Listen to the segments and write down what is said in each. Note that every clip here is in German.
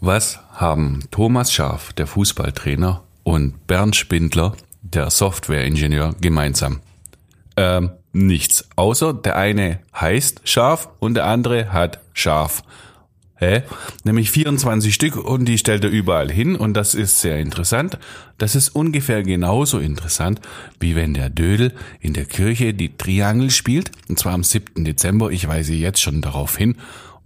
Was haben Thomas Schaf, der Fußballtrainer, und Bernd Spindler, der Softwareingenieur, gemeinsam? Ähm, nichts. Außer der eine heißt Schaf und der andere hat Schaf. Hä? Nämlich 24 Stück und die stellt er überall hin und das ist sehr interessant. Das ist ungefähr genauso interessant, wie wenn der Dödel in der Kirche die Triangel spielt, und zwar am 7. Dezember. Ich weise jetzt schon darauf hin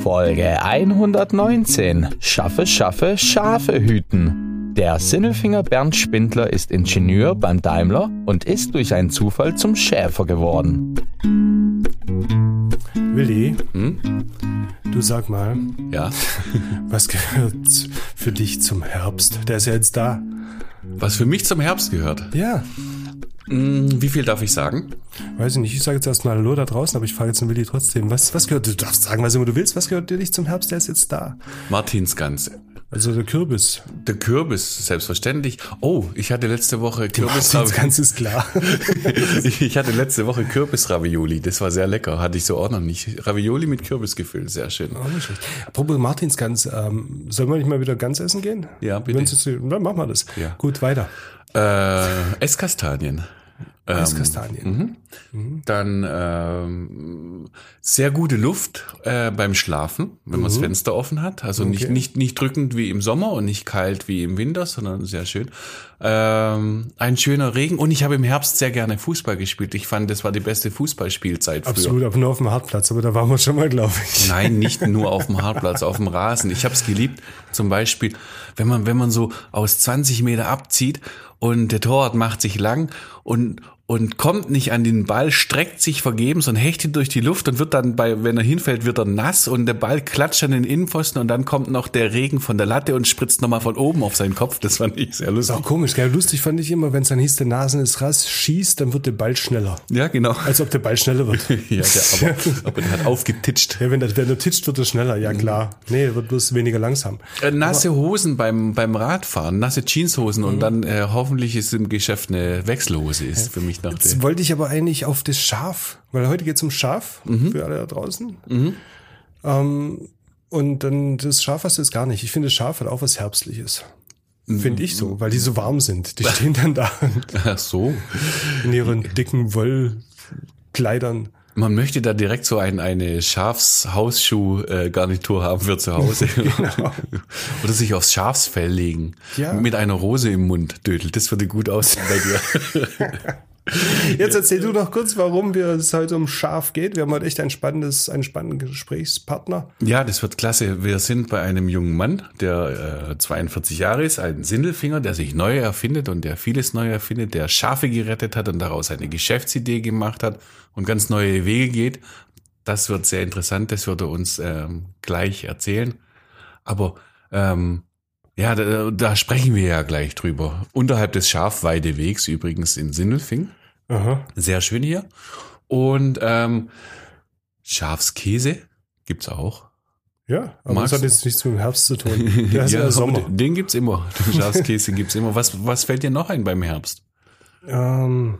Folge 119. Schaffe, schaffe, Schafe hüten. Der Sinnelfinger Bernd Spindler ist Ingenieur beim Daimler und ist durch einen Zufall zum Schäfer geworden. Willi, du sag mal, Ja? was gehört für dich zum Herbst? Der ist ja jetzt da. Was für mich zum Herbst gehört. Ja, Hm, wie viel darf ich sagen? Weiß ich nicht. Ich sage jetzt erstmal Hallo da draußen, aber ich frage jetzt den Willi trotzdem. Was, was gehört, du darfst sagen, was immer du willst. Was gehört dir nicht zum Herbst? Der ist jetzt da. Martinsgans. Also der Kürbis. Der Kürbis, selbstverständlich. Oh, ich hatte letzte Woche Kürbis. Das ganz ist klar. ich hatte letzte Woche Kürbis-Ravioli. Das war sehr lecker. Hatte ich so auch noch nicht. Ravioli mit Kürbis gefüllt. Sehr schön. Auch nicht schlecht. Apropos Martinsgans, ähm, sollen wir nicht mal wieder ganz essen gehen? Ja, bitte. Wenn's Jetzt, dann machen wir das. Ja. Gut, weiter. Äh, Esskastanien. Ähm, Esskastanien. Dann ähm, sehr gute Luft äh, beim Schlafen, wenn man das Fenster offen hat. Also nicht, Okay. nicht, nicht drückend wie im Sommer und nicht kalt wie im Winter, sondern sehr schön. Ähm, ein schöner Regen. Und ich habe im Herbst sehr gerne Fußball gespielt. Ich fand, das war die beste Fußballspielzeit früher. Absolut, aber nur auf dem Hartplatz, aber da waren wir schon mal, glaube ich. Nein, nicht nur auf dem Hartplatz, auf dem Rasen. Ich habe es geliebt, zum Beispiel, wenn man, wenn man so aus 20 Meter abzieht und der Torwart macht sich lang und, und kommt nicht an den Ball, streckt sich vergebens und hechtet durch die Luft und wird dann bei, wenn er hinfällt, wird er nass und der Ball klatscht an den Innenpfosten und dann kommt noch der Regen von der Latte und spritzt nochmal von oben auf seinen Kopf. Das fand ich sehr lustig. auch komisch, gell? Lustig fand ich immer, wenn es dann hieß, der Nasen ist rass, schießt, dann wird der Ball schneller. Ja, genau. Als ob der Ball schneller wird. Ja, der, aber, aber der hat aufgetitscht. Ja, wenn der, wenn der titscht, wird er schneller, ja klar. Nee, er wird bloß weniger langsam. Äh, Nasse Hosen beim, beim Radfahren, nasse Jeanshosen und dann äh, hoffentlich ist im Geschäft eine Wechselhose ist für mich noch Jetzt der. wollte ich aber eigentlich auf das Schaf, weil heute geht es um Schaf für alle da draußen. Ähm, und dann das Schaf hast du jetzt gar nicht. Ich finde, das Schaf hat auch was Herbstliches. Finde ich so, weil die so warm sind. Die stehen dann da Ach so. in ihren dicken Wollkleidern. Man möchte da direkt so ein, eine Schafshausschuh-Garnitur haben für zu Hause. Oder sich aufs Schafsfell legen. Ja. Mit einer Rose im Mund, Dödel. Das würde gut aussehen bei dir. Jetzt erzähl du noch kurz, warum wir es heute um Schaf geht. Wir haben heute echt ein spannendes, einen spannenden Gesprächspartner. Ja, das wird klasse. Wir sind bei einem jungen Mann, der äh, 42 Jahre ist, ein Sindelfinger, der sich neu erfindet und der vieles neu erfindet, der Schafe gerettet hat und daraus eine Geschäftsidee gemacht hat und ganz neue Wege geht. Das wird sehr interessant, das wird er uns ähm, gleich erzählen. Aber ähm, ja, da, da sprechen wir ja gleich drüber. Unterhalb des Schafweidewegs übrigens in Sindelfing. Aha. Sehr schön hier. Und ähm, Schafskäse gibt's auch. Ja, aber Magst das hat jetzt nichts mit dem Herbst zu tun. Der ist ja, aber Sommer. Den, gibt's immer. Den Schafskäse gibt's immer. Was, was fällt dir noch ein beim Herbst? Ähm,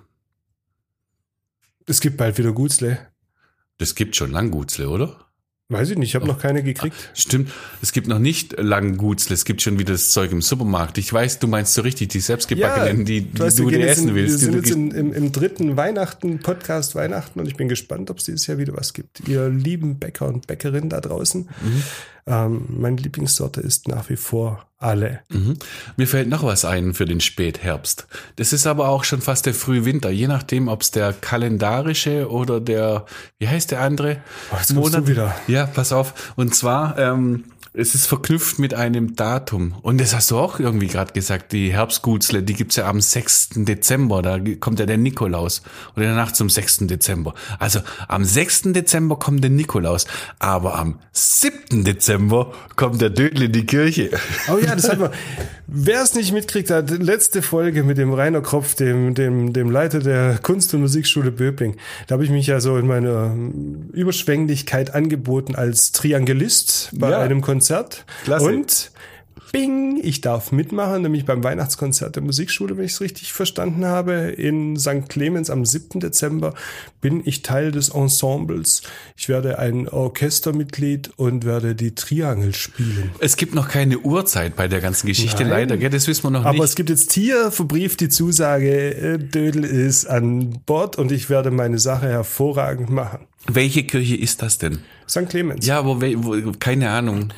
es gibt bald wieder Gutzle. Das gibt schon Langgutzle, oder? Weiß ich nicht, ich habe noch keine gekriegt. Stimmt. Es gibt noch nicht Langgutzle. Es gibt schon wieder das Zeug im Supermarkt. Ich weiß, du meinst so richtig die selbstgebackenen, die, die weißt, du dir essen in, willst. Wir Die sind jetzt in, im, im dritten Weihnachten, Podcast Weihnachten und ich bin gespannt, ob es dieses Jahr wieder was gibt. Ihr lieben Bäcker und Bäckerinnen da draußen. Mhm. Ähm, meine Lieblingssorte ist nach wie vor alle. Mhm. Mir fällt noch was ein für den Spätherbst. Das ist aber auch schon fast der Frühwinter, je nachdem, ob es der kalendarische oder der, wie heißt der andere? Oh, jetzt du wieder. Ja, pass auf. Und zwar ähm, es ist verknüpft mit einem Datum. Und das hast du auch irgendwie gerade gesagt, die Herbstgutzle, die gibt's ja am 6. Dezember, da kommt ja der Nikolaus. Oder in der Nacht zum 6. Dezember. Also am 6. Dezember kommt der Nikolaus, aber am 7. Dezember kommt der Dödel in die Kirche. Oh ja, das hat man. Wer es nicht mitkriegt hat, letzte Folge mit dem Rainer Kropf, dem, dem, dem Leiter der Kunst- und Musikschule Böbling. Da habe ich mich ja so in meiner Überschwänglichkeit angeboten als Triangelist bei Ja. einem Konzert. Klasse. Und Bing, ich darf mitmachen, nämlich beim Weihnachtskonzert der Musikschule, wenn ich es richtig verstanden habe. In St. Clemens am 7. Dezember bin ich Teil des Ensembles. Ich werde ein Orchestermitglied und werde die Triangel spielen. Es gibt noch keine Uhrzeit bei der ganzen Geschichte, Nein. leider, gell? das wissen wir noch Aber nicht. es gibt jetzt hier verbrieft die Zusage, äh, Dödel ist an Bord und ich werde meine Sache hervorragend machen. Welche Kirche ist das denn? St. Clemens. Ja, we, wo, keine Ahnung.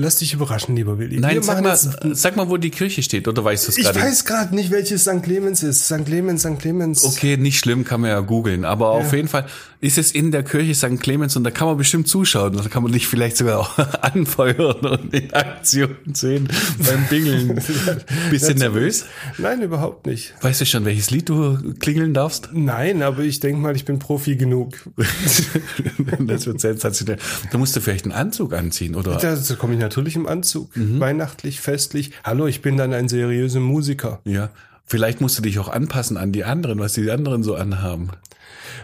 Lass dich überraschen, lieber Willi. Nein, sag mal, jetzt- sag mal, wo die Kirche steht, oder weißt du es ich gerade? weiß gerade nicht, welches St. Clemens ist. St. Clemens, St. Clemens. Okay, nicht schlimm, kann man ja googeln. Aber auf jeden Fall ist es in der Kirche St. Clemens und da kann man bestimmt zuschauen. Da kann man dich vielleicht sogar auch anfeuern und in Aktion sehen beim Bingeln. Bist du nervös? Nein, überhaupt nicht. Weißt du schon, welches Lied du klingeln darfst? Nein, aber ich denke mal, ich bin Profi genug. das wird sensationell. Da musst du vielleicht einen Anzug anziehen, oder? Da komme ich natürlich im Anzug. Weihnachtlich, festlich. Hallo, ich bin dann ein seriöser Musiker. Ja. Vielleicht musst du dich auch anpassen an die anderen, was die anderen so anhaben.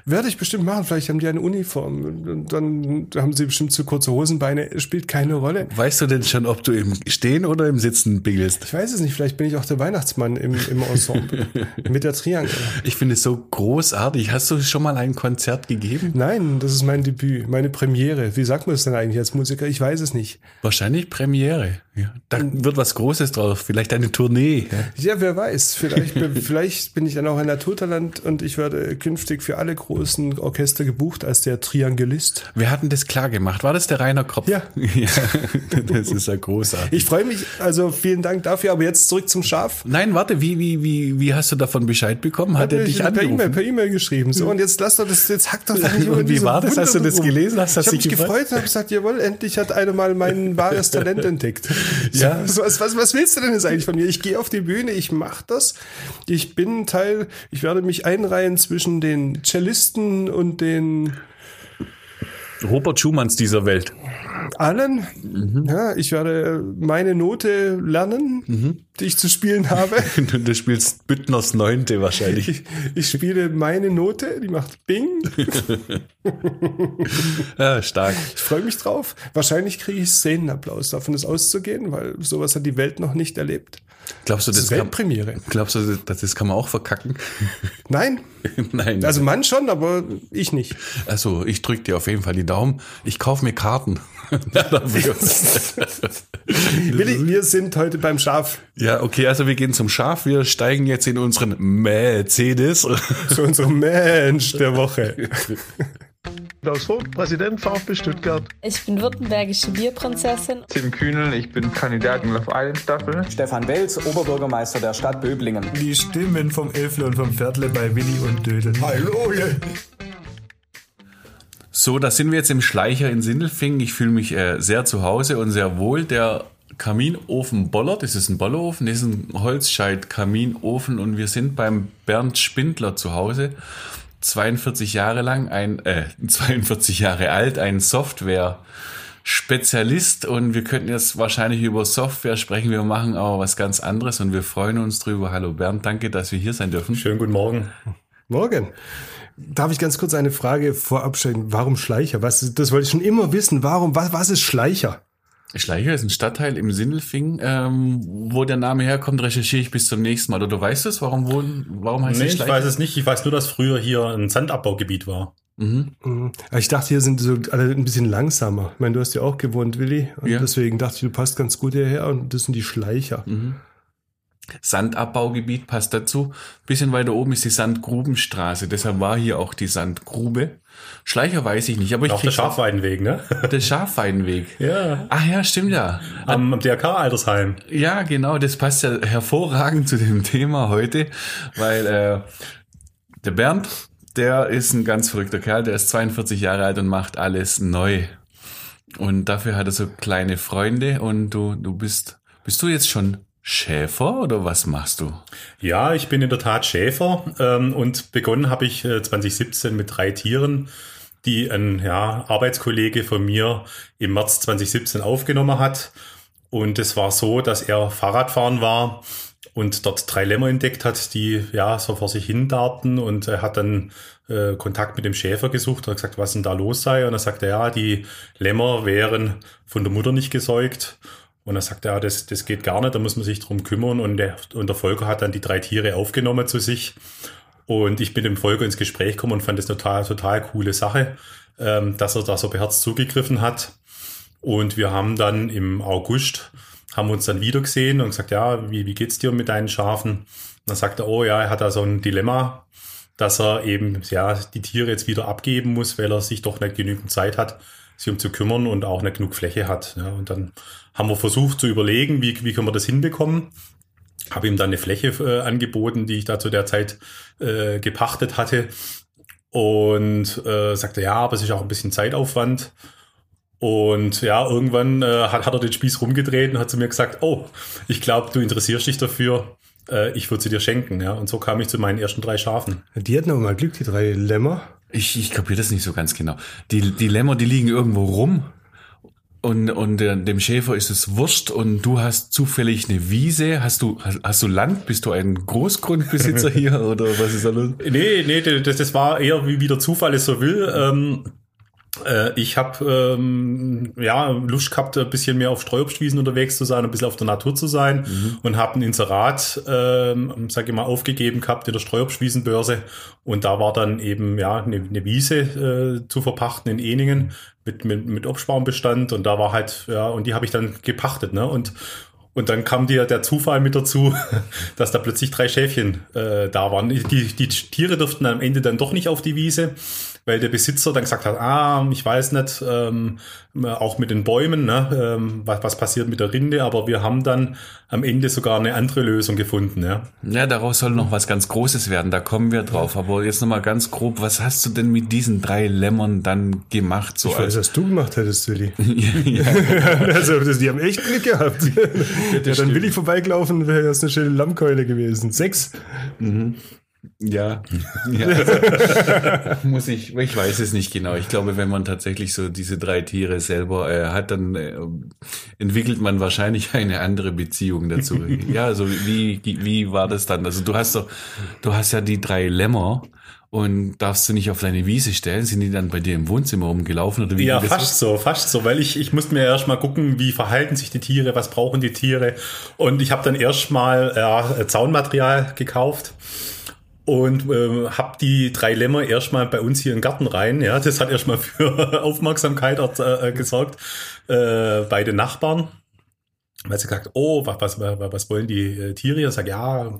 Werde ich bestimmt machen. Vielleicht haben die eine Uniform. Und dann haben sie bestimmt zu kurze Hosenbeine. Spielt keine Rolle. Weißt du denn schon, ob du im Stehen oder im Sitzen bingelst? Ich weiß es nicht. Vielleicht bin ich auch der Weihnachtsmann im, im Ensemble. mit der Triangel. Ich finde es so großartig. Hast du schon mal ein Konzert gegeben? Nein, das ist mein Debüt, meine Premiere. Wie sagt man das denn eigentlich als Musiker? Ich weiß es nicht. Wahrscheinlich Premiere. Ja. Da wird was Großes drauf. Vielleicht eine Tournee. Ja. Ja, wer weiß. Vielleicht, bin- vielleicht bin ich dann auch ein Naturtalent und ich werde künftig für alle großen Orchester gebucht als der Triangelist. Wir hatten das klar gemacht. War das der Rainer Kropf? Ja. ja. Das ist ja großartig. Ich freue mich, also vielen Dank dafür, aber jetzt zurück zum Schaf. Nein, warte, wie, wie, wie, wie hast du davon Bescheid bekommen? Hat er mir dich angerufen? per E-Mail geschrieben. So, und jetzt lass doch das, jetzt hack doch nicht Und wie war das? Hast du das gelesen? Hast ich habe mich gefreut? gefreut und habe gesagt, jawohl, endlich hat einer mal mein wahres Talent entdeckt. Ja. So, was, was, was willst du denn jetzt eigentlich von mir? Ich gehe auf die Bühne, ich mache das. Ich bin Teil, ich werde mich einreihen zwischen den Cellisten und den Robert Schumanns dieser Welt. allen. Mhm. Ja, ich werde meine Note lernen, die ich zu spielen habe. Du spielst Büttners Neunte wahrscheinlich. Ich, ich spiele meine Note, die macht Bing. Ja, stark. Ich freue mich drauf. Wahrscheinlich kriege ich Szenenapplaus, davon ist auszugehen, weil sowas hat die Welt noch nicht erlebt. Glaubst du, Das das ist kann, Weltpremiere. glaubst du, das, das kann man auch verkacken? Nein, Nein. also man schon, aber ich nicht. Also, ich drücke dir auf jeden Fall die Daumen. Ich kaufe mir Karten. Willi, wir sind heute beim Schaf ja, okay, also wir gehen zum Schaf. Wir steigen jetzt in unseren Mercedes. zu unserem Mensch der Woche. Klaus Vogt, Präsident VfB Stuttgart. Ich bin württembergische Bierprinzessin. Tim Kühnel, ich bin Kandidat in Love Island Staffel. Stefan Welz, Oberbürgermeister der Stadt Böblingen. Die Stimmen vom Elfle und vom Viertle bei Willi und Dödel. Hallo! So, da sind wir jetzt im Schleicher in Sindelfingen. Ich fühle mich äh, sehr zu Hause und sehr wohl. Der Kaminofen bollert. Das ist ein Bollerofen, das ist ein Holzscheit-Kaminofen und wir sind beim Bernd Spindler zu Hause. 42 Jahre lang, ein, äh, 42 Jahre alt, ein Software-Spezialist und wir könnten jetzt wahrscheinlich über Software sprechen. Wir machen aber was ganz anderes und wir freuen uns drüber. Hallo Bernd, danke, dass wir hier sein dürfen. Schönen guten Morgen. Morgen. Darf ich ganz kurz eine Frage vorab stellen? Warum Schleicher? Was, das wollte ich schon immer wissen. Warum, was, was ist Schleicher? Schleicher ist ein Stadtteil im Sindelfing. Ähm, wo der Name herkommt, recherchiere ich bis zum nächsten Mal. Oder du weißt es? Warum, wo, warum heißt Nee, es ich Schleicher? weiß es nicht. Ich weiß nur, dass früher hier ein Sandabbaugebiet war. Mhm. Ich dachte, hier sind so alle ein bisschen langsamer. Ich meine, du hast ja auch gewohnt, Willi. Und Ja. deswegen dachte ich, du passt ganz gut hierher und das sind die Schleicher. Sandabbaugebiet passt dazu. Bisschen weiter oben ist die Sandgrubenstraße. Deshalb war hier auch die Sandgrube. Schleicher weiß ich nicht, aber ich Auf der Schafweidenweg, ne? Der Schafweidenweg. Ja. Ach ja, stimmt ja. Am, am DRK-Altersheim. Ja, genau, das passt ja hervorragend zu dem Thema heute, weil äh, der Bernd, der ist ein ganz verrückter Kerl, der ist 42 Jahre alt und macht alles neu. Und dafür hat er so kleine Freunde und du, du bist, bist du jetzt schon Schäfer oder was machst du? Ja, ich bin in der Tat Schäfer ähm, und begonnen habe ich äh, 2017 mit drei Tieren, die ein ja, Arbeitskollege von mir im März 2017 aufgenommen hat. Und es war so, dass er Fahrradfahren war und dort drei Lämmer entdeckt hat, die ja so vor sich hin darten und er hat dann äh, Kontakt mit dem Schäfer gesucht und hat gesagt, was denn da los sei und er sagte, ja, die Lämmer wären von der Mutter nicht gesäugt und er sagte, ja, das, das geht gar nicht, da muss man sich drum kümmern und der, und der Volker hat dann die drei Tiere aufgenommen zu sich und ich bin dem Volker ins Gespräch gekommen und fand das total, total coole Sache, ähm, dass er da so beherzt zugegriffen hat und wir haben dann im August haben uns dann wieder gesehen und gesagt, ja, wie, wie geht's dir mit deinen Schafen? Und dann sagt er, oh ja, er hat da so ein Dilemma, dass er eben, ja, die Tiere jetzt wieder abgeben muss, weil er sich doch nicht genügend Zeit hat, sich um zu kümmern und auch nicht genug Fläche hat. Ja, und dann haben wir versucht zu überlegen, wie, wie können wir das hinbekommen. Habe ihm dann eine Fläche äh, angeboten, die ich da zu der Zeit äh, gepachtet hatte. Und äh, sagte, ja, aber es ist auch ein bisschen Zeitaufwand. Und ja, irgendwann äh, hat, hat er den Spieß rumgedreht und hat zu mir gesagt, oh, ich glaube, du interessierst dich dafür. Äh, ich würde sie dir schenken. Ja, und so kam ich zu meinen ersten drei Schafen. Die hatten aber mal Glück, die drei Lämmer. Ich, ich kapiere das nicht so ganz genau. Die, die Lämmer, die liegen irgendwo rum und, und äh, dem Schäfer ist es wurscht und du hast zufällig eine Wiese. Hast du, hast, hast du Land? Bist du ein Großgrundbesitzer hier oder was ist da los? Nee, nee, das, das war eher wie, wie der Zufall es so will. Ähm, äh, ich habe ähm, ja Lust gehabt, ein bisschen mehr auf Streuobstwiesen unterwegs zu sein, ein bisschen auf der Natur zu sein mhm. und habe ein Inserat, ähm, sage ich mal, aufgegeben gehabt in der Streuobstwiesenbörse und da war dann eben ja eine, eine Wiese äh, zu verpachten in Eningen mit mit, mit Obstbaumbestand und da war halt ja und die habe ich dann gepachtet ne und und dann kam dir der Zufall mit dazu, dass da plötzlich drei Schäfchen äh, da waren. Die, die Tiere durften am Ende dann doch nicht auf die Wiese weil der Besitzer dann gesagt hat, ah, ich weiß nicht, ähm, auch mit den Bäumen, ne, ähm, was, was passiert mit der Rinde, aber wir haben dann am Ende sogar eine andere Lösung gefunden. Ja, ja daraus soll noch was ganz Großes werden, da kommen wir drauf. Aber jetzt nochmal ganz grob, was hast du denn mit diesen drei Lämmern dann gemacht? So ich weiß, was du gemacht hättest, Willi. ja. also, die haben echt Glück gehabt. ja, dann stimmt. Willi vorbeigelaufen, wäre das eine schöne Lammkeule gewesen. Sechs. Mhm. Ja, ja. muss ich, ich weiß es nicht genau. Ich glaube, wenn man tatsächlich so diese drei Tiere selber äh, hat, dann äh, entwickelt man wahrscheinlich eine andere Beziehung dazu. ja, also wie, wie war das dann? Also du hast doch, du hast ja die drei Lämmer und darfst du nicht auf deine Wiese stellen? Sind die dann bei dir im Wohnzimmer rumgelaufen oder wie? Ja, fast so, fast so, weil ich, ich musste mir erst mal gucken, wie verhalten sich die Tiere, was brauchen die Tiere und ich habe dann erst mal ja, Zaunmaterial gekauft und äh, habe die drei Lämmer erstmal bei uns hier im Garten rein. Ja, das hat erstmal für Aufmerksamkeit äh, gesorgt äh, bei den Nachbarn. Weil sie gesagt, oh, was, was, was wollen die äh, Tiere? Ich sage, ja,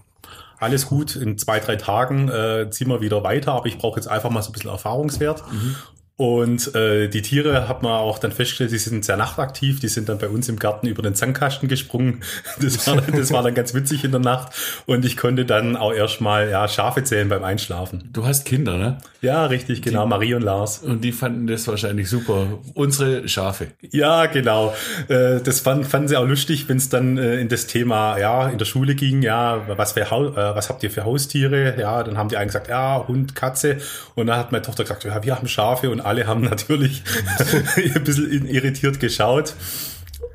alles gut, in zwei, drei Tagen äh, ziehen wir wieder weiter, aber ich brauche jetzt einfach mal so ein bisschen Erfahrungswert. Mhm. Und äh, die Tiere hat man auch dann festgestellt, die sind sehr nachtaktiv, die sind dann bei uns im Garten über den Zankkasten gesprungen. Das war, das war dann ganz witzig in der Nacht. Und ich konnte dann auch erstmal ja, Schafe zählen beim Einschlafen. Du hast Kinder, ne? Ja, richtig, genau, die, Marie und Lars. Und die fanden das wahrscheinlich super. Unsere Schafe. Ja, genau. Äh, das fanden, fanden sie auch lustig, wenn es dann äh, in das Thema, ja, in der Schule ging, ja, was, für, äh, was habt ihr für Haustiere? Ja, dann haben die einen gesagt, ja, Hund, Katze. Und dann hat meine Tochter gesagt, ja, wir haben Schafe und alle haben natürlich ein bisschen irritiert geschaut.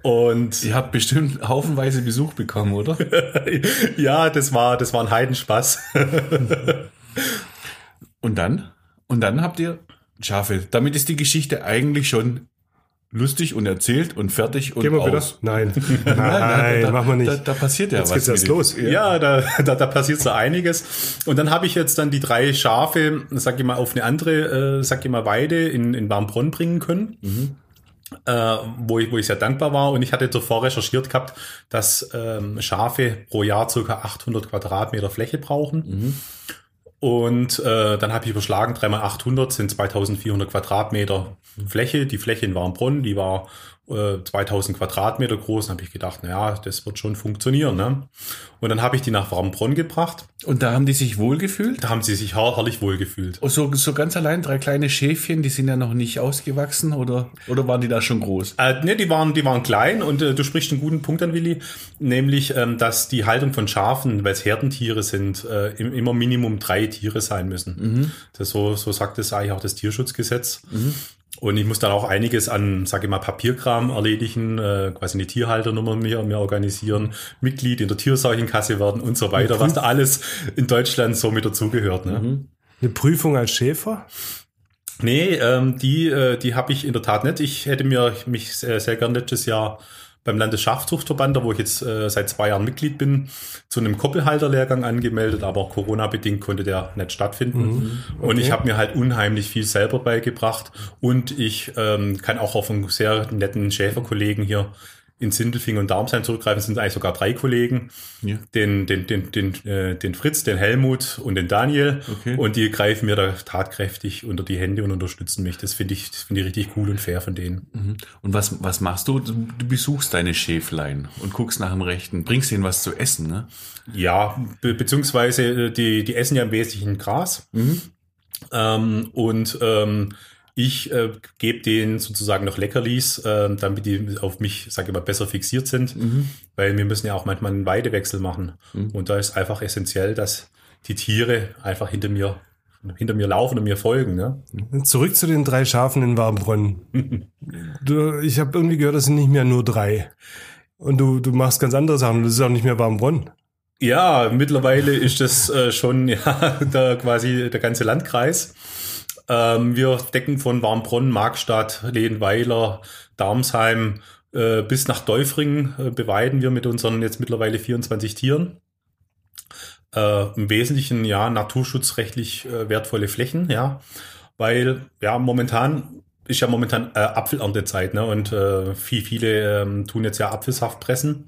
Und ihr habt bestimmt haufenweise Besuch bekommen, oder? ja, das war, das war ein Heidenspaß. und dann? Und dann habt ihr Schafe. Damit ist die Geschichte eigentlich schon lustig und erzählt und fertig und Gehen wir wieder? Nein. Nein, nein, da, machen wir nicht. Da, da passiert ja jetzt was. Geht's erst los. Ja, ja da, da, da passiert so einiges. Und dann habe ich jetzt dann die drei Schafe, sag ich mal, auf eine andere, äh, sag ich mal, Weide in, in Warmbronn bringen können. Mhm. Äh, wo, ich, wo ich sehr dankbar war und ich hatte zuvor recherchiert gehabt, dass ähm, Schafe pro Jahr circa 800 Quadratmeter Fläche brauchen. Mhm. Und äh, dann habe ich überschlagen, 3 mal 800 sind 2400 Quadratmeter Fläche. Die Fläche in Warmbrunn, die war äh, 2000 Quadratmeter groß. Und habe ich gedacht, naja, das wird schon funktionieren. Ne? Und dann habe ich die nach Warmbronn gebracht. Und da haben die sich wohlgefühlt? Da haben sie sich her herrlich wohlgefühlt. Oh, so, so ganz allein drei kleine Schäfchen, die sind ja noch nicht ausgewachsen oder, oder waren die da schon groß? Äh, ne, die waren, die waren klein und äh, du sprichst einen guten Punkt an, Willi, nämlich, ähm, dass die Haltung von Schafen, weil es Herdentiere sind, äh, im, immer Minimum drei Tiere sein müssen. Mhm. Das so, so sagt es eigentlich auch das Tierschutzgesetz. Und ich muss dann auch einiges an, sage ich mal, Papierkram erledigen, äh, quasi eine Tierhalternummer mir, mir organisieren, Mitglied in der Tierseuchenkasse werden und so weiter, was da alles in Deutschland so mit dazugehört. Ne? Eine Prüfung als Schäfer? Nee, ähm, die, äh, die habe ich in der Tat nicht. Ich hätte mir mich sehr, sehr gern letztes Jahr beim Landesschafzuchtverband, da wo ich jetzt äh, seit zwei Jahren Mitglied bin, zu einem Koppelhalterlehrgang angemeldet, aber Corona-bedingt konnte der nicht stattfinden. Und ich habe mir halt unheimlich viel selber beigebracht. Und ich ähm, kann auch auf einen sehr netten Schäferkollegen hier in Sindelfingen und Darmsheim zurückgreifen, sind eigentlich sogar drei Kollegen. Ja. Den, den, den, den, äh, den Fritz, den Helmut und den Daniel. Okay. Und die greifen mir da tatkräftig unter die Hände und unterstützen mich. Das finde ich, das finde ich richtig cool und fair von denen. Und was, was machst du? Du besuchst deine Schäflein und guckst nach dem Rechten, bringst ihnen was zu essen, ne? Ja, be beziehungsweise äh, die, die essen ja im Wesentlichen Gras. Ähm, und ähm, ich äh, gebe denen sozusagen noch Leckerlis, äh, damit die auf mich, sage ich mal, besser fixiert sind. Weil wir müssen ja auch manchmal einen Weidewechsel machen. Und da ist einfach essentiell, dass die Tiere einfach hinter mir, hinter mir laufen und mir folgen. Ne? Zurück zu den drei Schafen in Warmbronn. du, ich habe irgendwie gehört, das sind nicht mehr nur drei. Und du, du machst ganz andere Sachen. Das ist auch nicht mehr Warmbronn. Ja, mittlerweile ist das äh, schon ja, der, quasi der ganze Landkreis. Ähm, wir decken von Warmbronn, Markstadt, Lehenweiler, Darmsheim äh, bis nach Däufringen äh, beweiden wir mit unseren jetzt mittlerweile 24 Tieren. Äh, Im Wesentlichen ja naturschutzrechtlich äh, wertvolle Flächen, ja, weil ja momentan ist ja momentan äh, Apfelerntezeit, ne? Und äh, viel, viele ähm, tun jetzt ja Apfelsaft pressen.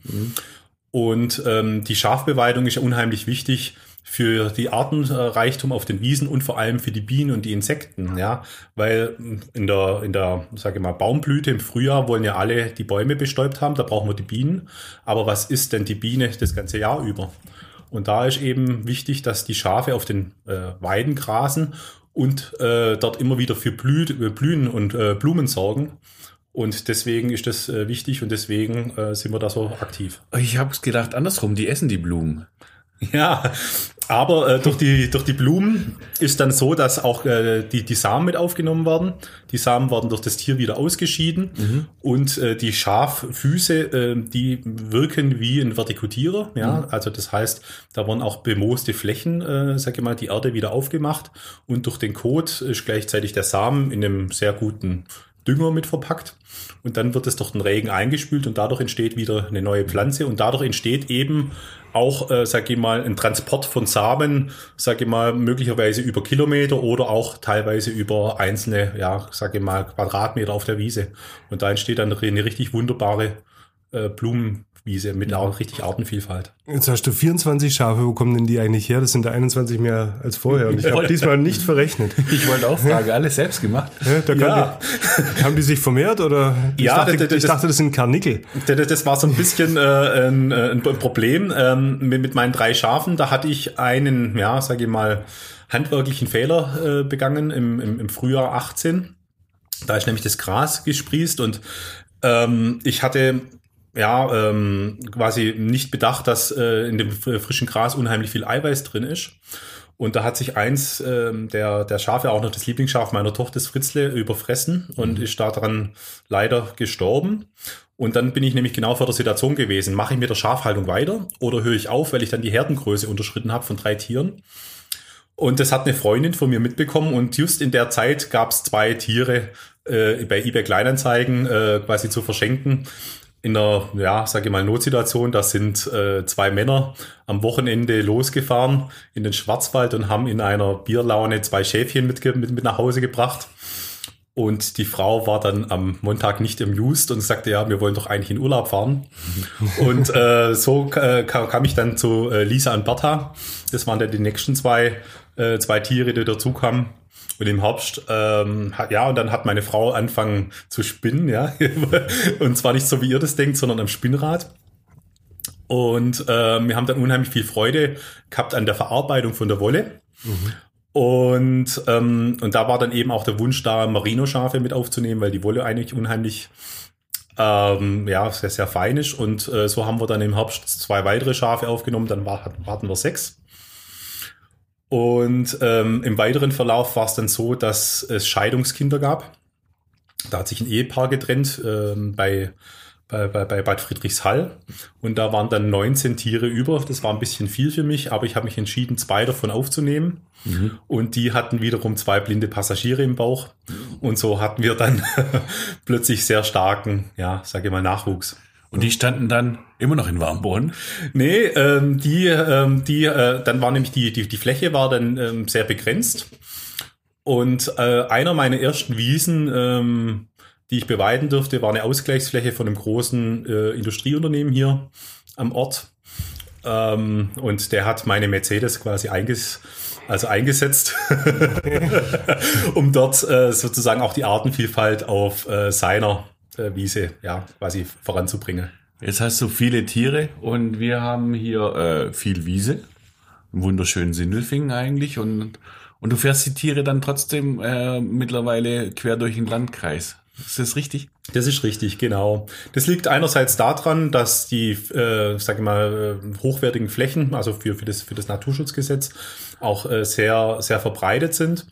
Und ähm, die Schafbeweidung ist ja unheimlich wichtig für die Artenreichtum auf den Wiesen und vor allem für die Bienen und die Insekten, ja, weil in der in der sage ich mal Baumblüte im Frühjahr wollen ja alle die Bäume bestäubt haben, da brauchen wir die Bienen, aber was ist denn die Biene das ganze Jahr über? Und da ist eben wichtig, dass die Schafe auf den äh, Weiden grasen und äh, dort immer wieder für Blü äh, Blühen und äh, Blumen sorgen. Und deswegen ist das äh, wichtig und deswegen äh, sind wir da so aktiv. Ich habe gedacht, andersrum, die essen die Blumen. Ja, aber äh, durch, die, durch die Blumen ist dann so, dass auch äh, die, die Samen mit aufgenommen werden. Die Samen werden durch das Tier wieder ausgeschieden. Und äh, die Schaffüße, äh, die wirken wie ein Vertikutierer. Ja, also das heißt, da werden auch bemooste Flächen, äh, sag ich mal, die Erde wieder aufgemacht. Und durch den Kot ist gleichzeitig der Samen in einem sehr guten Dünger mit verpackt. Und dann wird es durch den Regen eingespült und dadurch entsteht wieder eine neue Pflanze. Und dadurch entsteht eben auch, äh, sag ich mal, ein Transport von Samen, sag ich mal, möglicherweise über Kilometer oder auch teilweise über einzelne, ja, sag ich mal, Quadratmeter auf der Wiese. Und da entsteht dann eine richtig wunderbare äh, Blumenwiese mit auch richtig Artenvielfalt. Jetzt hast du 24 Schafe. Wo kommen denn die eigentlich her? Das sind da 21 mehr als vorher. Und ich habe diesmal nicht verrechnet. Ich wollte auch fragen, alles selbst gemacht. Ja, da Ja. die, haben die sich vermehrt oder? Ich, Ja, dachte, das- das- ich dachte, das sind Karnickel. Das, das war so ein bisschen äh, ein, äh, ein Problem ähm, mit, mit meinen drei Schafen. Da hatte ich einen, ja, sage ich mal, handwerklichen Fehler äh, begangen im, im, im Frühjahr 18. Da ist nämlich das Gras gesprießt und ähm, ich hatte ja ähm, quasi nicht bedacht, dass äh, in dem fr- frischen Gras unheimlich viel Eiweiß drin ist. Und da hat sich eins ähm, der, der Schafe, auch noch das Lieblingsschaf meiner Tochter, das Fritzle, überfressen und ist daran leider gestorben. Und dann bin ich nämlich genau vor der Situation gewesen. Mache ich mit der Schafhaltung weiter oder höre ich auf, weil ich dann die Herdengröße unterschritten habe von drei Tieren? Und das hat eine Freundin von mir mitbekommen und just in der Zeit gab es zwei Tiere äh, bei eBay Kleinanzeigen äh, quasi zu verschenken. In einer, ja, sage ich mal, Notsituation, da sind äh, zwei Männer am Wochenende losgefahren in den Schwarzwald und haben in einer Bierlaune zwei Schäfchen mit, mit, mit nach Hause gebracht. Und die Frau war dann am Montag nicht im Just und sagte, ja, wir wollen doch eigentlich in Urlaub fahren. und äh, so äh, kam, kam ich dann zu äh, Lisa und Bertha. Das waren dann die nächsten zwei, äh, zwei Tiere, die dazu kamen. Und im Herbst, ähm, ja, und dann hat meine Frau angefangen zu spinnen, ja. und zwar nicht so, wie ihr das denkt, sondern am Spinnrad. Und äh, wir haben dann unheimlich viel Freude gehabt an der Verarbeitung von der Wolle. Mhm. Und, ähm, und da war dann eben auch der Wunsch da, Merino-Schafe mit aufzunehmen, weil die Wolle eigentlich unheimlich ähm, ja, sehr, sehr fein ist. Und äh, so haben wir dann im Herbst zwei weitere Schafe aufgenommen, dann war, hatten wir sechs. Und ähm, im weiteren Verlauf war es dann so, dass es Scheidungskinder gab. Da hat sich ein Ehepaar getrennt ähm, bei bei, bei, bei Bad Friedrichshall. Und da waren dann 19 Tiere über. Das war ein bisschen viel für mich, aber ich habe mich entschieden, zwei davon aufzunehmen. Mhm. Und die hatten wiederum zwei blinde Passagiere im Bauch. Und so hatten wir dann plötzlich sehr starken, ja, sage ich mal, Nachwuchs. Und die standen dann immer noch in Warmborn? Nee, ähm, die, ähm, die, äh, dann war nämlich die, die, die Fläche war dann ähm, sehr begrenzt. Und äh, einer meiner ersten Wiesen, ähm, die ich beweiden durfte, war eine Ausgleichsfläche von einem großen äh, Industrieunternehmen hier am Ort. Ähm, und der hat meine Mercedes quasi einges also eingesetzt, um dort äh, sozusagen auch die Artenvielfalt auf äh, seiner Wiese ja, quasi voranzubringen. Jetzt hast du viele Tiere und wir haben hier äh, viel Wiese, einen wunderschönen Sindelfingen eigentlich und, und du fährst die Tiere dann trotzdem äh, mittlerweile quer durch den Landkreis. Ist das richtig? Das ist richtig, genau. Das liegt einerseits daran, dass die, äh, sage ich mal, äh, hochwertigen Flächen, also für, für, das, für das Naturschutzgesetz, auch äh, sehr, sehr verbreitet sind.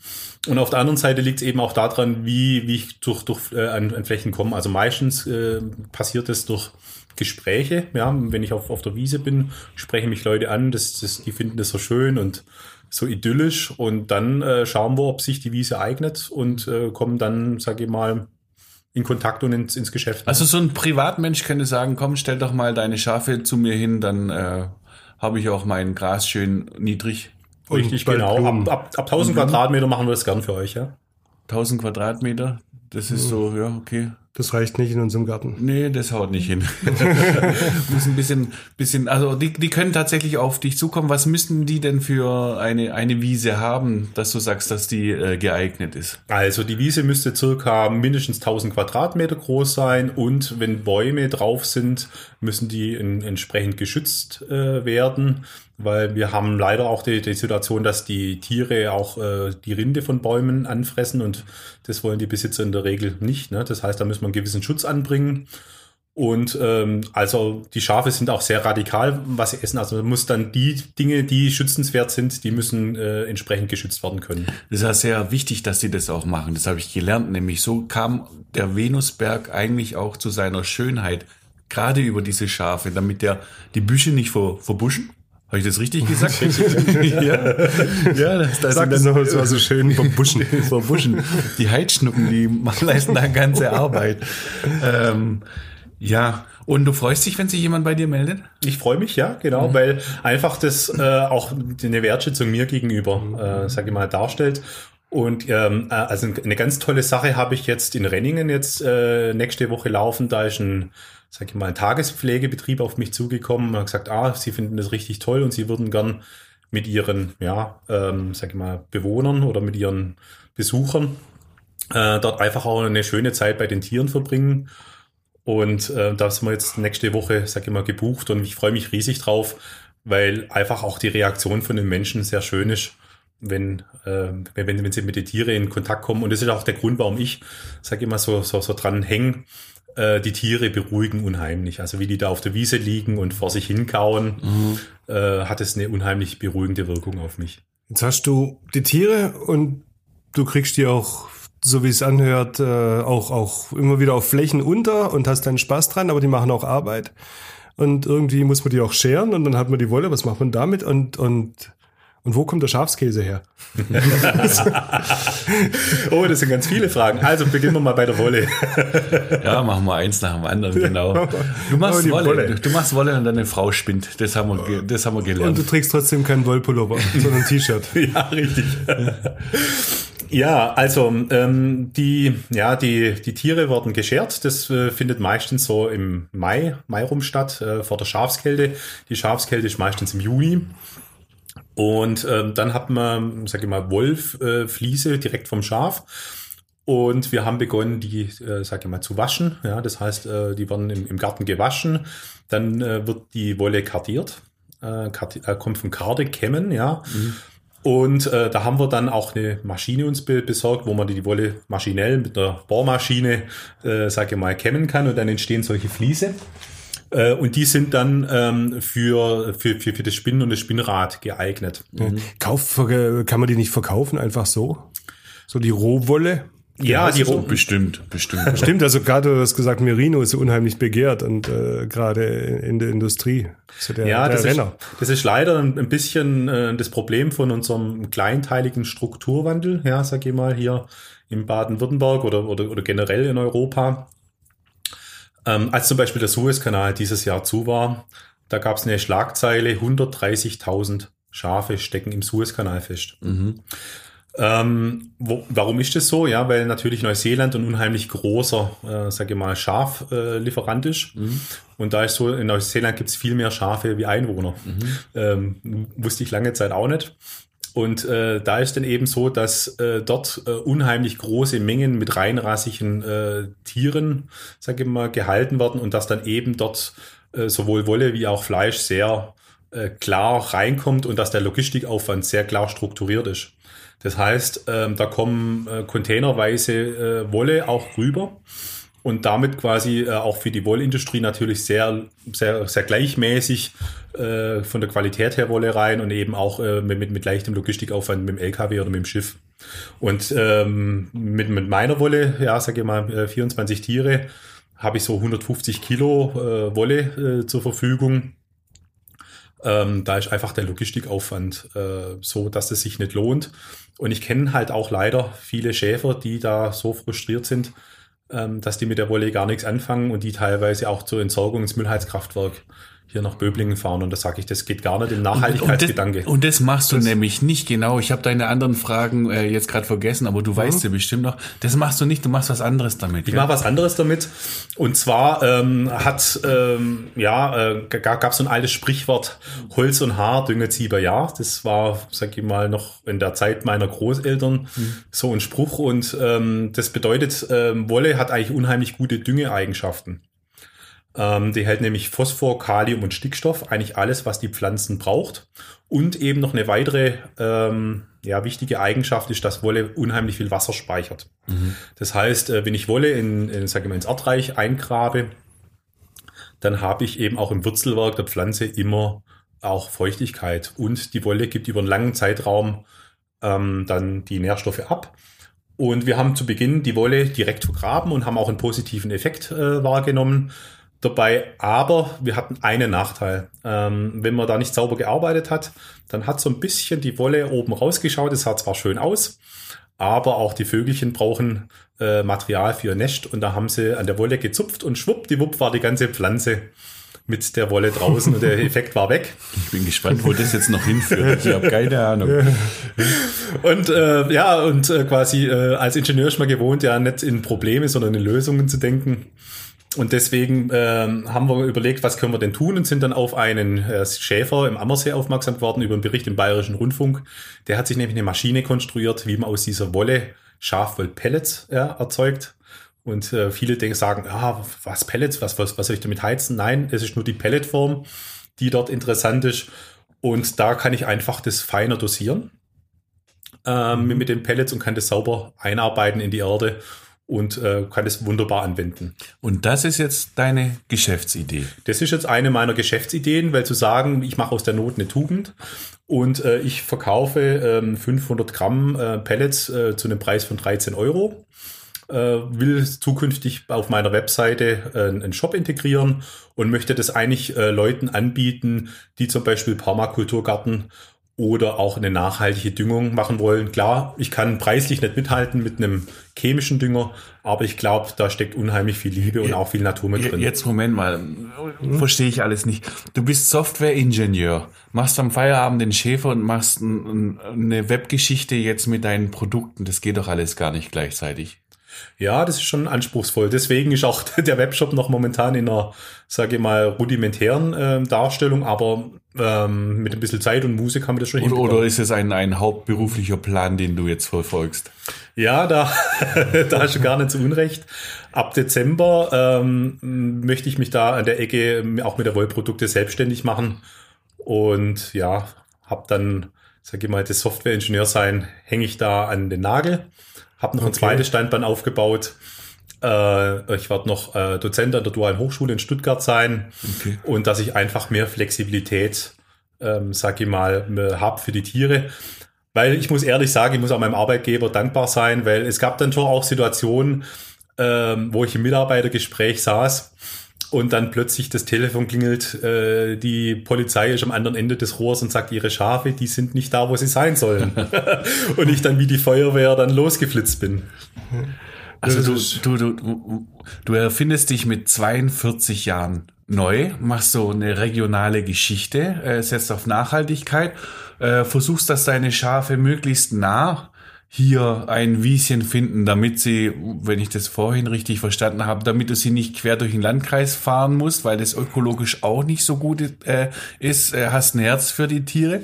Und auf der anderen Seite liegt es eben auch daran, wie, wie ich durch, durch äh, an, an Flächen komme. Also meistens äh, passiert es durch Gespräche. Ja, wenn ich auf, auf der Wiese bin, sprechen mich Leute an, das, das, die finden das so schön und so idyllisch. Und dann äh, schauen wir, ob sich die Wiese eignet und äh, kommen dann, sage ich mal, in Kontakt und ins, ins Geschäft. Also so ein Privatmensch könnte sagen, komm, stell doch mal deine Schafe zu mir hin, dann äh, habe ich auch mein Gras schön niedrig. Richtig, genau. Ab, ab, ab 1000 Quadratmeter machen wir das gern für euch, ja. 1000 Quadratmeter, das ist so, ja, okay. Das reicht nicht in unserem Garten. Nee, das haut nicht hin. Muss ein bisschen, bisschen, also die, die können tatsächlich auf dich zukommen. Was müssten die denn für eine, eine Wiese haben, dass du sagst, dass die äh, geeignet ist? Also die Wiese müsste circa mindestens 1000 Quadratmeter groß sein und wenn Bäume drauf sind, müssen die in, entsprechend geschützt äh, werden weil wir haben leider auch die, die Situation, dass die Tiere auch äh, die Rinde von Bäumen anfressen und das wollen die Besitzer in der Regel nicht. Ne? Das heißt, da muss man einen gewissen Schutz anbringen. Und ähm, also die Schafe sind auch sehr radikal, was sie essen. Also man muss dann die Dinge, die schützenswert sind, die müssen äh, entsprechend geschützt werden können. Das ist ja sehr wichtig, dass sie das auch machen. Das habe ich gelernt. Nämlich so kam der Venusberg eigentlich auch zu seiner Schönheit, gerade über diese Schafe, damit der die Büsche nicht ver, verbuschen habe ich das richtig gesagt? ja, ja das, das Sag das noch, es war so schön verbuschen. verbuschen. Die Heidschnuppen, die leisten da ganze Arbeit. Ähm, ja, und du freust dich, wenn sich jemand bei dir meldet? Ich freue mich, ja, genau, mhm. weil einfach das äh, auch eine Wertschätzung mir gegenüber, äh, sage ich mal, darstellt. Und ähm, äh, also eine ganz tolle Sache habe ich jetzt in Renningen jetzt äh, nächste Woche laufen. Da ist ein sag ich mal, ein Tagespflegebetrieb auf mich zugekommen und hat gesagt, ah, sie finden das richtig toll und sie würden gern mit ihren, ja, ähm, sag ich mal, Bewohnern oder mit ihren Besuchern äh, dort einfach auch eine schöne Zeit bei den Tieren verbringen. Und äh, da sind wir jetzt nächste Woche, sag ich mal, gebucht und ich freue mich riesig drauf, weil einfach auch die Reaktion von den Menschen sehr schön ist, wenn, äh, wenn, wenn sie mit den Tieren in Kontakt kommen. Und das ist auch der Grund, warum ich, sag ich mal, so, so, so dran hängen, äh, die Tiere beruhigen unheimlich. Also wie die da auf der Wiese liegen und vor sich hinkauen, mhm. äh, hat es eine unheimlich beruhigende Wirkung auf mich. Jetzt hast du die Tiere und du kriegst die auch, so wie es anhört, äh, auch, auch immer wieder auf Flächen unter und hast deinen Spaß dran, aber die machen auch Arbeit. Und irgendwie muss man die auch scheren und dann hat man die Wolle, was macht man damit? Und, und und wo kommt der Schafskäse her? oh, das sind ganz viele Fragen. Also beginnen wir mal bei der Wolle. ja, machen wir eins nach dem anderen, genau. Du machst Wolle. Wolle. Du machst Wolle und deine Frau spinnt. Das haben wir, das haben wir gelernt. Und du trägst trotzdem keinen Wollpullover, sondern ein T-Shirt. ja, richtig. Ja, also ähm, die, ja, die, die Tiere werden geschert. Das äh, findet meistens so im Mai, Mai rum statt, äh, vor der Schafskälte. Die Schafskälte ist meistens im Juni. Und ähm, dann hat man, sag ich mal, Wolffliese äh, direkt vom Schaf. Und wir haben begonnen, die, äh, sag ich mal, zu waschen. Ja, das heißt, äh, die werden im, im Garten gewaschen. Dann äh, wird die Wolle kartiert. Äh, karti äh, kommt von Karde, Kämmen, ja. Mhm. Und äh, da haben wir dann auch eine Maschine uns be besorgt, wo man die Wolle maschinell mit einer Bohrmaschine, äh, sage ich mal, kämmen kann und dann entstehen solche Fliese. Äh, und die sind dann ähm, für, für, für, für das Spinnen und das Spinnrad geeignet. Mhm. Kauf, kann man die nicht verkaufen, einfach so? So die Rohwolle? Ja, die Roh bestimmt, bestimmt. Stimmt, also gerade du hast gesagt, Merino ist so unheimlich begehrt und äh, gerade in der Industrie. So der, ja, der das, Renner. Ist, das ist leider ein bisschen äh, das Problem von unserem kleinteiligen Strukturwandel, ja, sag ich mal, hier in Baden-Württemberg oder, oder, oder generell in Europa. Ähm, als zum Beispiel der Suezkanal dieses Jahr zu war, da gab es eine Schlagzeile, 130.000 Schafe stecken im Suezkanal fest. Mhm. Ähm, wo, warum ist das so? Ja, weil natürlich Neuseeland ein unheimlich großer, äh, sage ich mal, Schaflieferant äh, ist. Mhm. Und da ist so, in Neuseeland gibt es viel mehr Schafe wie Einwohner. Mhm. Ähm, wusste ich lange Zeit auch nicht. Und äh, da ist dann eben so, dass äh, dort äh, unheimlich große Mengen mit reinrassigen äh, Tieren, sage ich mal, gehalten werden und dass dann eben dort äh, sowohl Wolle wie auch Fleisch sehr äh, klar reinkommt und dass der Logistikaufwand sehr klar strukturiert ist. Das heißt, ähm, da kommen äh, containerweise äh, Wolle auch rüber und damit quasi äh, auch für die Wollindustrie natürlich sehr, sehr, sehr gleichmäßig äh, von der Qualität her Wolle rein und eben auch äh, mit, mit, leichtem Logistikaufwand mit dem LKW oder mit dem Schiff. Und ähm, mit, mit meiner Wolle, ja, sage ich mal, 24 äh, Tiere, habe ich so 150 Kilo äh, Wolle äh, zur Verfügung. Ähm, da ist einfach der Logistikaufwand äh, so, dass es sich nicht lohnt. Und ich kenne halt auch leider viele Schäfer, die da so frustriert sind, dass die mit der Wolle gar nichts anfangen und die teilweise auch zur Entsorgung ins Müllheizkraftwerk hier nach Böblingen fahren. Und da sage ich, das geht gar nicht im Nachhaltigkeitsgedanke. Und, und, und, das machst du das nämlich nicht genau. Ich habe deine anderen Fragen äh, jetzt gerade vergessen, aber du mhm. weißt ja bestimmt noch. Das machst du nicht, du machst was anderes damit. Ich ja? mache was anderes damit. Und zwar ähm, hat, ähm, ja, äh, gab es so ein altes Sprichwort, Holz und Haar, Düngezieber, ja. Das war, sag ich mal, noch in der Zeit meiner Großeltern mhm. so ein Spruch. Und ähm, das bedeutet, ähm, Wolle hat eigentlich unheimlich gute Düngeeigenschaften. Ähm, die hält nämlich Phosphor, Kalium und Stickstoff, eigentlich alles, was die Pflanzen braucht. Und eben noch eine weitere ähm, ja, wichtige Eigenschaft ist, dass Wolle unheimlich viel Wasser speichert. Mhm. Das heißt, äh, wenn ich Wolle in, in, sag ich mal, ins Erdreich eingrabe, dann habe ich eben auch im Wurzelwerk der Pflanze immer auch Feuchtigkeit. Und die Wolle gibt über einen langen Zeitraum ähm, dann die Nährstoffe ab. Und wir haben zu Beginn die Wolle direkt vergraben und haben auch einen positiven Effekt äh, wahrgenommen dabei, aber wir hatten einen Nachteil. Ähm, wenn man da nicht sauber gearbeitet hat, dann hat so ein bisschen die Wolle oben rausgeschaut. Es sah zwar schön aus, aber auch die Vögelchen brauchen äh, Material für ihr Nest und da haben sie an der Wolle gezupft und schwuppdiwupp war die ganze Pflanze mit der Wolle draußen und der Effekt war weg. Ich bin gespannt, wo das jetzt noch hinführt. Ich habe keine Ahnung. Und äh, ja, und äh, quasi äh, als Ingenieur ist man gewohnt, ja nicht in Probleme, sondern in Lösungen zu denken. Und deswegen ähm, haben wir überlegt, was können wir denn tun und sind dann auf einen äh, Schäfer im Ammersee aufmerksam geworden über einen Bericht im Bayerischen Rundfunk. Der hat sich nämlich eine Maschine konstruiert, wie man aus dieser Wolle Schafwoll-Pellets ja, erzeugt. Und äh, viele denken, sagen, ah, was Pellets, was, was, was soll ich damit heizen? Nein, es ist nur die Pelletform, die dort interessant ist. Und da kann ich einfach das feiner dosieren ähm, mhm. mit den Pellets und kann das sauber einarbeiten in die Erde und äh, kann es wunderbar anwenden. Und das ist jetzt deine Geschäftsidee? Das ist jetzt eine meiner Geschäftsideen, weil zu sagen, ich mache aus der Not eine Tugend und äh, ich verkaufe äh, 500 Gramm Pellets äh, zu einem Preis von 13 Euro. Äh, will zukünftig auf meiner Webseite äh, einen Shop integrieren und möchte das eigentlich Leuten anbieten, die zum Beispiel Permakulturgarten oder auch eine nachhaltige Düngung machen wollen. Klar, ich kann preislich nicht mithalten mit einem chemischen Dünger, aber ich glaube, da steckt unheimlich viel Liebe und auch viel Natur mit drin. Jetzt Moment mal, verstehe ich alles nicht. Du bist Softwareingenieur, machst am Feierabend den Schäfer und machst eine Webgeschichte jetzt mit deinen Produkten. Das geht doch alles gar nicht gleichzeitig. Ja, das ist schon anspruchsvoll. Deswegen ist auch der Webshop noch momentan in einer, sage ich mal, rudimentären äh, Darstellung, aber ähm, mit ein bisschen Zeit und Musik kann man das schon oder, oder ist es ein, ein hauptberuflicher Plan, den du jetzt verfolgst? Ja, da, da hast du gar nicht so unrecht. Ab Dezember ähm, möchte ich mich da an der Ecke auch mit der Wollprodukte selbstständig machen und ja, habe dann, sage ich mal, das Softwareingenieur sein, hänge ich da an den Nagel habe noch okay. ein zweites Standbein aufgebaut. Äh, ich werde noch äh, Dozent an der Dualen Hochschule in Stuttgart sein. Okay. Und dass ich einfach mehr Flexibilität, ähm, sag ich mal, habe für die Tiere. Weil ich muss ehrlich sagen, ich muss auch meinem Arbeitgeber dankbar sein, weil es gab dann schon auch Situationen, ähm, wo ich im Mitarbeitergespräch saß und dann plötzlich das Telefon klingelt, äh, die Polizei ist am anderen Ende des Rohrs und sagt, ihre Schafe, die sind nicht da, wo sie sein sollen. und ich dann wie die Feuerwehr dann losgeflitzt bin. Also du, du, du, du erfindest dich mit 42 Jahren neu, machst so eine regionale Geschichte, äh, setzt auf Nachhaltigkeit, äh, versuchst, dass deine Schafe möglichst nah hier ein Wieschen finden, damit sie, wenn ich das vorhin richtig verstanden habe, damit du sie nicht quer durch den Landkreis fahren musst, weil das ökologisch auch nicht so gut äh, ist, äh, hast ein Herz für die Tiere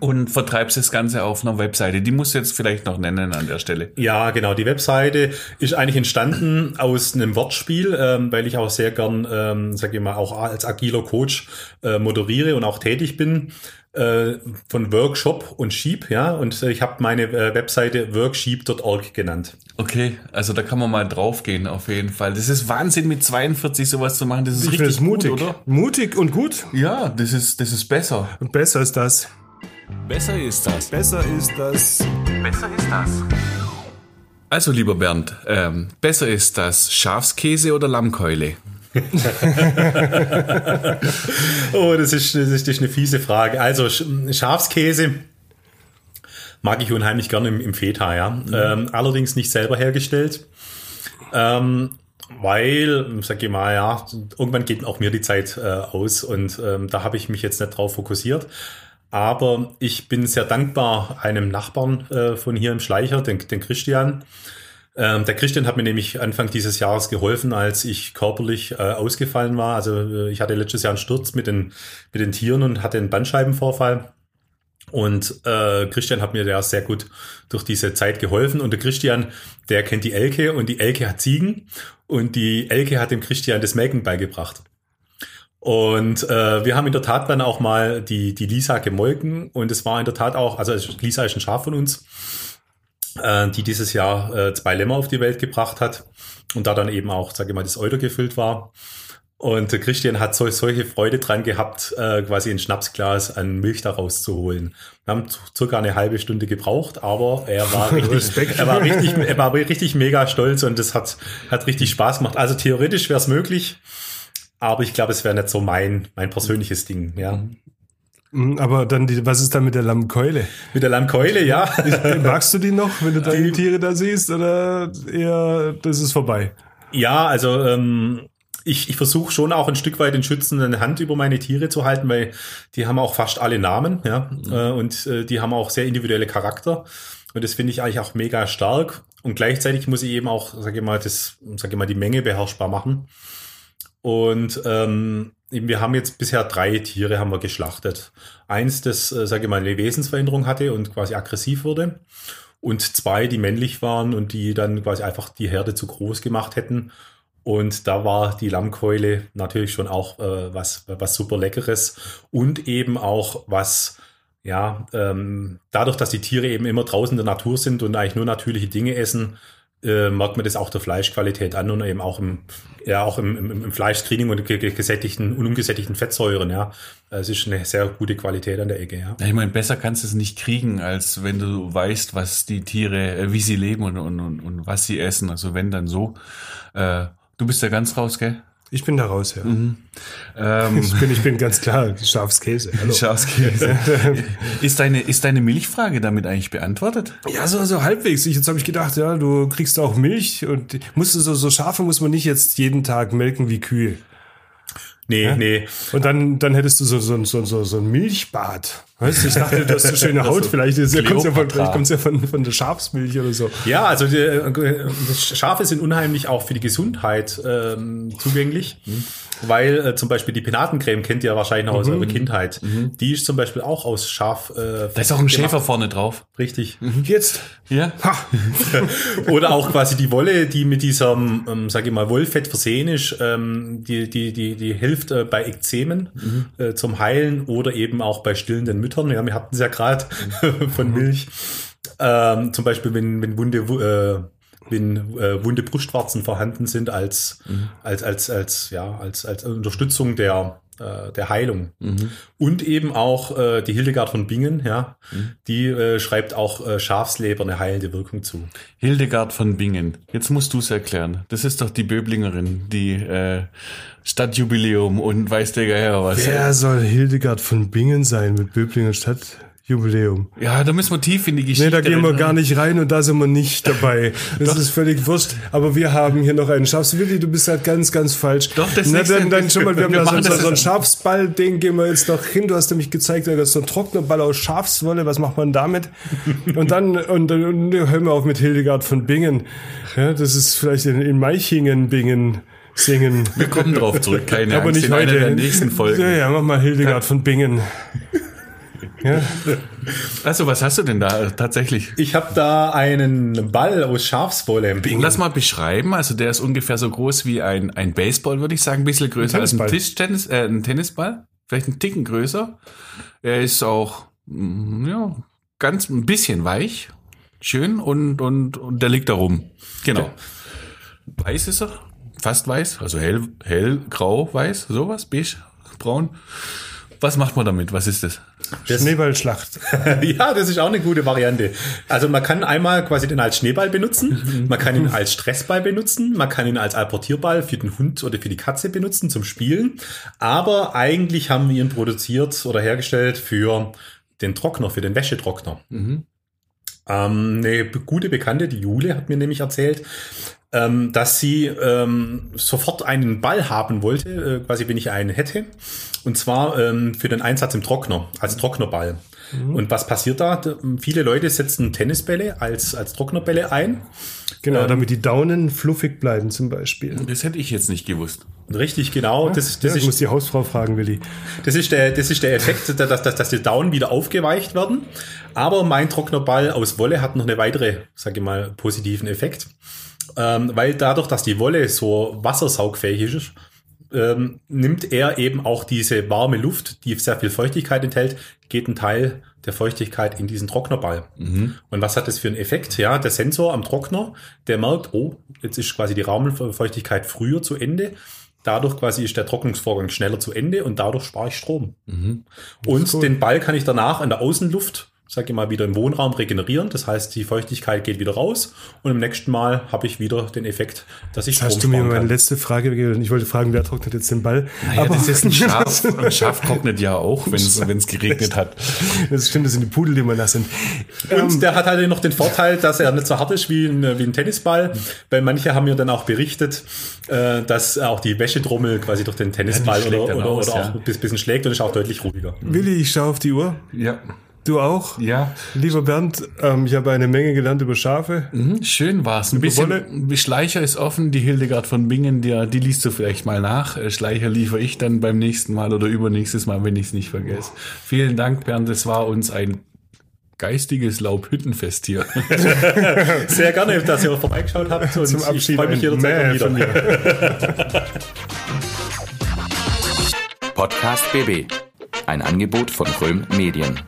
und vertreibst das Ganze auf einer Webseite. Die musst du jetzt vielleicht noch nennen an der Stelle. Ja, genau. Die Webseite ist eigentlich entstanden aus einem Wortspiel, ähm, weil ich auch sehr gern, ähm, sage ich mal, auch als agiler Coach äh, moderiere und auch tätig bin von Workshop und Sheep, ja, und äh, ich habe meine äh, Webseite worksheep.org genannt. Okay, also da kann man mal draufgehen, auf jeden Fall. Das ist Wahnsinn, mit 42 sowas zu machen. Das ist ich richtig mutig, gut, oder? Mutig und gut. Ja, das ist, das ist besser. Und besser ist das. Besser ist das. Besser ist das. Besser ist das. Also, lieber Bernd, ähm, besser ist das Schafskäse oder Lammkeule? Oh, das ist, das, ist, das ist eine fiese Frage. Also Schafskäse mag ich unheimlich gerne im, im Feta, ja. Mhm. Ähm, allerdings nicht selber hergestellt. Ähm, weil, sag ich mal, ja, irgendwann geht auch mir die Zeit äh, aus und ähm, da habe ich mich jetzt nicht drauf fokussiert. Aber ich bin sehr dankbar einem Nachbarn äh, von hier im Schleicher, den, den Christian, ähm, der Christian hat mir nämlich Anfang dieses Jahres geholfen, als ich körperlich äh, ausgefallen war. Also äh, ich hatte letztes Jahr einen Sturz mit den, mit den Tieren und hatte einen Bandscheibenvorfall. Und äh, Christian hat mir da sehr gut durch diese Zeit geholfen. Und der Christian, der kennt die Elke und die Elke hat Ziegen. Und die Elke hat dem Christian das Melken beigebracht. Und äh, wir haben in der Tat dann auch mal die, die Lisa gemolken. Und es war in der Tat auch, also Lisa ist ein Schaf von uns äh, die dieses Jahr äh, zwei Lämmer auf die Welt gebracht hat und da dann eben auch, sage ich mal, das Euter gefüllt war. Und Christian hat so, solche Freude dran gehabt, äh, quasi ein Schnapsglas an Milch daraus zu holen. Wir haben circa eine halbe Stunde gebraucht, aber er war richtig, er war richtig, er war richtig mega stolz und es hat, hat richtig Spaß gemacht. Also theoretisch wäre es möglich, aber ich glaube, es wäre nicht so mein, mein persönliches Ding, ja. Mhm, aber dann, die, was ist dann mit der Lammkeule? Mit der Lammkeule, ja. Magst du die noch, wenn du deine Tiere da siehst, oder eher, das ist vorbei? Ja, also ähm, ich, ich versuche schon auch ein Stück weit den Schützen eine Hand über meine Tiere zu halten, weil die haben auch fast alle Namen, ja, mhm. und äh, die haben auch sehr individuelle Charakter. Und das finde ich eigentlich auch mega stark. Und gleichzeitig muss ich eben auch, sage ich mal, das, sage ich mal, die Menge beherrschbar machen. Und ähm, wir haben jetzt bisher drei Tiere haben wir geschlachtet. Eins, das, äh, sage ich mal, eine Wesensveränderung hatte und quasi aggressiv wurde. Und zwei, die männlich waren und die dann quasi einfach die Herde zu groß gemacht hätten. Und da war die Lammkeule natürlich schon auch äh, was, was super Leckeres und eben auch was, ja, ähm, dadurch, dass die Tiere eben immer draußen in der Natur sind und eigentlich nur natürliche Dinge essen, äh, merkt man das auch der Fleischqualität an und eben auch im, ja, auch im, im, im Fleischscreening und gesättigten und ungesättigten Fettsäuren, ja. Es ist eine sehr gute Qualität an der Ecke, ja. Ich meine, besser kannst du es nicht kriegen, als wenn du weißt, was die Tiere, äh, wie sie leben und, und, und, und was sie essen. Also wenn dann so. Äh, du bist ja ganz raus, gell? Ich bin da raus, ja. Mhm. Ähm, ich, bin, ich bin ganz klar Schafskäse. Hallo. Schafskäse. ist, deine, ist deine Milchfrage damit eigentlich beantwortet? Ja, so, so halbwegs. Ich, jetzt habe ich gedacht, ja, du kriegst auch Milch und musst du so, so Schafe muss man nicht jetzt jeden Tag melken wie Kühe. Nee, Ja? nee. Und dann, dann hättest du so, so, so, so, so ein Milchbad. Weißt du, ich dachte, du hast so schöne Haut. Also Vielleicht ist ja, kommt's ja, von, vielleicht kommt's ja von, von der Schafsmilch oder so. Ja, also die, äh, Schafe sind unheimlich auch für die Gesundheit ähm, zugänglich, weil äh, zum Beispiel die Penatencreme kennt ihr wahrscheinlich noch aus eurer Kindheit. Die ist zum Beispiel auch aus Schaf. Äh, Da ist auch ein Schäfer vorne drauf. Richtig. Jetzt. Ja. Oder auch quasi die Wolle, die mit diesem, ähm, sage ich mal, Wollfett versehen ist, ähm, die, die, die, die hilft äh, bei Ekzemen äh, zum Heilen oder eben auch bei stillenden Müttern. Ja, wir hatten es ja gerade von Milch. Ähm, zum Beispiel, wenn, wenn Wunde, wu- äh, wenn äh, wunde Brustwarzen vorhanden sind als, als, als, als, ja, als, als Unterstützung der, äh, der Heilung. Und eben auch äh, die Hildegard von Bingen, ja, die äh, schreibt auch äh, Schafsleber eine heilende Wirkung zu. Hildegard von Bingen. Jetzt musst du es erklären. Das ist doch die Böblingerin, die äh, Stadtjubiläum und weiß der Geier was. Wer soll Hildegard von Bingen sein mit Böblinger Stadtjubiläum? Ja, da müssen wir tief in die Geschichte. Nee, da gehen wir rein. gar nicht rein und da sind wir nicht dabei. Das ist völlig wurscht. Aber wir haben hier noch einen Schafs. Willi, du bist halt ganz, ganz falsch. Doch, das Na, dann, dann schon mal, wir haben Wir da so, so, einen Schafsball, den gehen wir jetzt noch hin. Du hast nämlich gezeigt, da ist so ein Trocknerball aus Schafswolle. Was macht man damit? Und dann, und dann und hören wir auf mit Hildegard von Bingen. Ja, das ist vielleicht in, in Meichingen, Bingen. Singen. Wir kommen drauf zurück, keine Aber Angst, nicht in einer heute. der nächsten Folgen. Ja, ja, mach mal Hildegard von Bingen. Ja. Also, was hast du denn da äh, tatsächlich? Ich habe da einen Ball aus Schafswolle. Lass mal beschreiben. Also, der ist ungefähr so groß wie ein, ein Baseball, würde ich sagen. Ein bisschen größer als ein Tennisball. Tischtennis, äh, ein Tennisball. Vielleicht ein Ticken größer. Er ist auch, mm, ja, ganz ein bisschen weich. Schön und, und, und der liegt da rum. Genau. Weiß ist er. Fast weiß. Also hell, hell, grau, weiß. Sowas. Beige, braun. Was macht man damit? Was ist das? Schneeballschlacht. ja, das ist auch eine gute Variante. Also man kann einmal quasi den als Schneeball benutzen, man kann ihn als Stressball benutzen, man kann ihn als Apportierball für den Hund oder für die Katze benutzen zum Spielen. Aber eigentlich haben wir ihn produziert oder hergestellt für den Trockner, für den Wäschetrockner. Ähm, eine gute Bekannte, die Jule, hat mir nämlich erzählt, ähm, dass sie ähm, sofort einen Ball haben wollte, äh, quasi wenn ich einen hätte. Und zwar ähm, für den Einsatz im Trockner, als Trocknerball. Und was passiert da? Viele Leute setzen Tennisbälle als, als Trocknerbälle ein. Genau, Ähm, damit die Daunen fluffig bleiben zum Beispiel. Das hätte ich jetzt nicht gewusst. Richtig, genau. Das, Das das, ja, muss ist, die Hausfrau fragen, Willi. das, ist der, das ist der Effekt, dass, dass, dass die Daunen wieder aufgeweicht werden. Aber mein Trocknerball aus Wolle hat noch eine weitere, sage ich mal, positiven Effekt. Ähm, weil dadurch, dass die Wolle so wassersaugfähig ist, ähm, nimmt er eben auch diese warme Luft, die sehr viel Feuchtigkeit enthält, geht ein Teil der Feuchtigkeit in diesen Trocknerball. Und was hat das für einen Effekt? Ja, der Sensor am Trockner, der merkt, oh, jetzt ist quasi die Raumfeuchtigkeit früher zu Ende. Dadurch quasi ist der Trocknungsvorgang schneller zu Ende und dadurch spare ich Strom. Und den Ball kann ich danach in der Außenluft, sag ich mal, wieder im Wohnraum regenerieren. Das heißt, die Feuchtigkeit geht wieder raus und im nächsten Mal habe ich wieder den Effekt, dass ich Strom Hast du mir meine kann. letzte Frage gegeben? Ich wollte fragen, wer trocknet jetzt den Ball? Ja, das ist ein Schaf. Ein Schaf trocknet ja auch, wenn es geregnet hat. Das stimmt, das sind die Pudel, die immer nass sind. Und Ähm, der hat halt noch den Vorteil, dass er nicht so hart ist wie ein, wie ein Tennisball, weil manche haben mir dann auch berichtet, äh, dass auch die Wäschetrommel quasi durch den Tennisball schlägt oder, oder, aus, oder auch ja. ein bisschen schlägt und ist auch deutlich ruhiger. Willi, ich schaue auf die Uhr. Ja. Du auch? Ja. Lieber Bernd, ähm, ich habe eine Menge gelernt über Schafe. Mhm, Schön war's. Ein Wolle. bisschen, Schleicher ist offen, die Hildegard von Bingen, die, die liest du vielleicht mal nach. Äh, Schleicher liefere ich dann beim nächsten Mal oder übernächstes Mal, wenn ich es nicht vergesse. Vielen Dank, Bernd. Es war uns ein geistiges Laubhüttenfest hier. Sehr gerne, dass ihr vorbeigeschaut habt und Zum ich Abschied freue mich ein jederzeit wieder. von mir. Podcast BB. Ein Angebot von Röhm Medien.